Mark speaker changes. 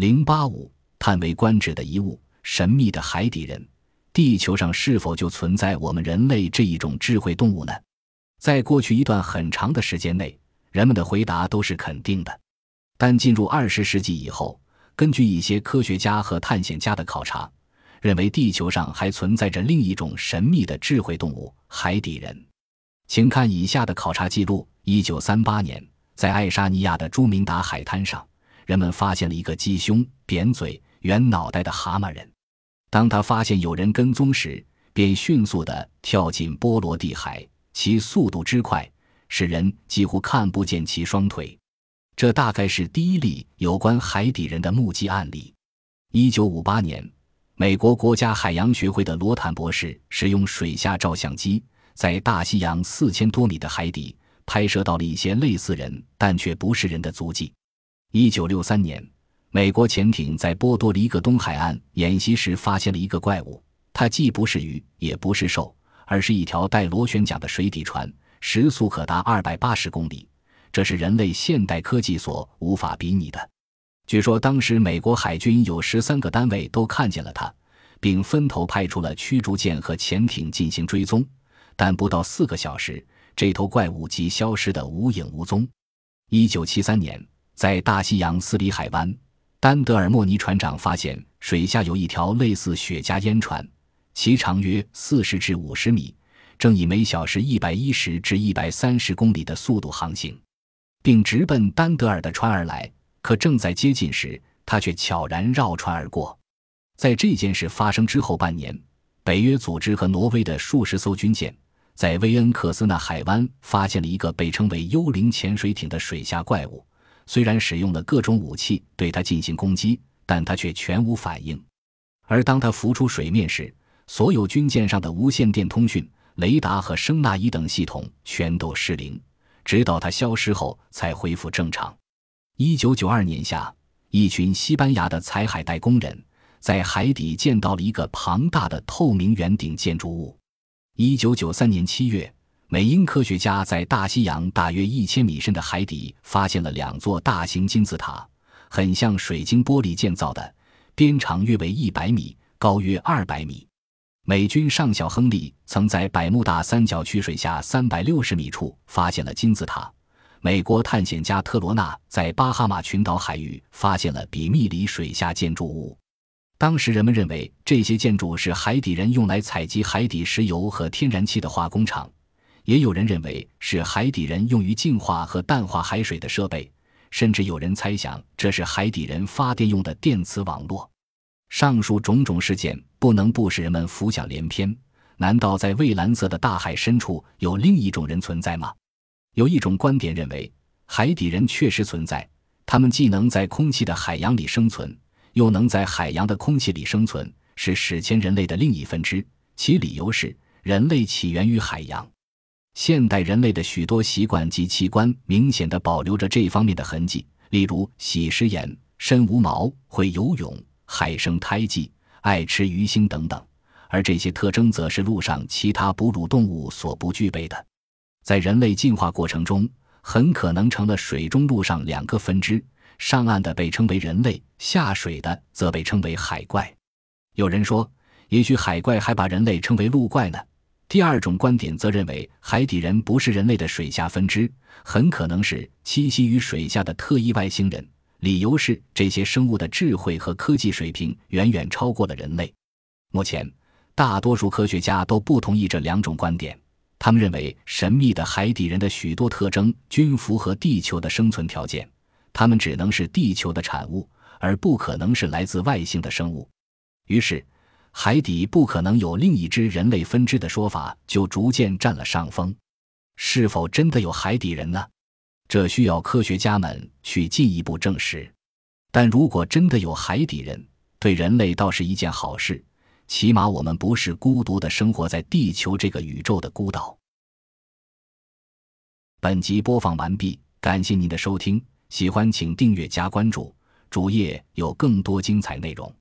Speaker 1: 零八五，叹为观止的一物，神秘的海底人。地球上是否就存在我们人类这一种智慧动物呢？在过去一段很长的时间内，人们的回答都是肯定的。但进入二十世纪以后，根据一些科学家和探险家的考察，认为地球上还存在着另一种神秘的智慧动物——海底人。请看以下的考察记录：一九三八年，在爱沙尼亚的朱明达海滩上，人们发现了一个鸡胸、扁嘴、圆脑袋的蛤蟆人。当他发现有人跟踪时，便迅速地跳进波罗的海，其速度之快，使人几乎看不见其双腿。这大概是第一例有关海底人的目击案例。一九五八年，美国国家海洋学会的罗坦博士使用水下照相机，在大西洋四千多米的海底拍摄到了一些类似人但却不是人的足迹。一九六三年，美国潜艇在波多黎各东海岸演习时发现了一个怪物，它既不是鱼，也不是兽，而是一条带螺旋桨的水底船，时速可达二百八十公里。这是人类现代科技所无法比拟的。据说当时美国海军有十三个单位都看见了它，并分头派出了驱逐舰和潜艇进行追踪，但不到四个小时，这头怪物即消失得无影无踪。一九七三年，在大西洋斯里海湾，丹德尔莫尼船长发现水下有一条类似雪茄烟船，其长约四十至五十米，正以每小时一百一十至一百三十公里的速度航行。并直奔丹德尔的船而来，可正在接近时，他却悄然绕船而过。在这件事发生之后半年，北约组织和挪威的数十艘军舰在威恩克斯纳海湾发现了一个被称为“幽灵潜水艇”的水下怪物。虽然使用了各种武器对它进行攻击，但它却全无反应。而当它浮出水面时，所有军舰上的无线电通讯、雷达和声纳仪等系统全都失灵。直到它消失后才恢复正常。一九九二年夏，一群西班牙的采海带工人在海底见到了一个庞大的透明圆顶建筑物。一九九三年七月，美英科学家在大西洋大约一千米深的海底发现了两座大型金字塔，很像水晶玻璃建造的，边长约为一百米，高约二百米。美军上校亨利曾在百慕大三角区水下三百六十米处发现了金字塔。美国探险家特罗纳在巴哈马群岛海域发现了比密里水下建筑物。当时人们认为这些建筑是海底人用来采集海底石油和天然气的化工厂，也有人认为是海底人用于净化和淡化海水的设备，甚至有人猜想这是海底人发电用的电磁网络。上述种种事件不能不使人们浮想联翩。难道在蔚蓝色的大海深处有另一种人存在吗？有一种观点认为，海底人确实存在。他们既能在空气的海洋里生存，又能在海洋的空气里生存，是史前人类的另一分支。其理由是，人类起源于海洋。现代人类的许多习惯及器官明显的保留着这方面的痕迹，例如喜食盐、身无毛、会游泳。海生胎记、爱吃鱼腥等等，而这些特征则是陆上其他哺乳动物所不具备的。在人类进化过程中，很可能成了水中、陆上两个分支。上岸的被称为人类，下水的则被称为海怪。有人说，也许海怪还把人类称为陆怪呢。第二种观点则认为，海底人不是人类的水下分支，很可能是栖息于水下的特异外星人。理由是这些生物的智慧和科技水平远远超过了人类。目前，大多数科学家都不同意这两种观点。他们认为，神秘的海底人的许多特征均符合地球的生存条件，他们只能是地球的产物，而不可能是来自外星的生物。于是，海底不可能有另一支人类分支的说法就逐渐占了上风。是否真的有海底人呢？这需要科学家们去进一步证实，但如果真的有海底人，对人类倒是一件好事，起码我们不是孤独的生活在地球这个宇宙的孤岛。本集播放完毕，感谢您的收听，喜欢请订阅加关注，主页有更多精彩内容。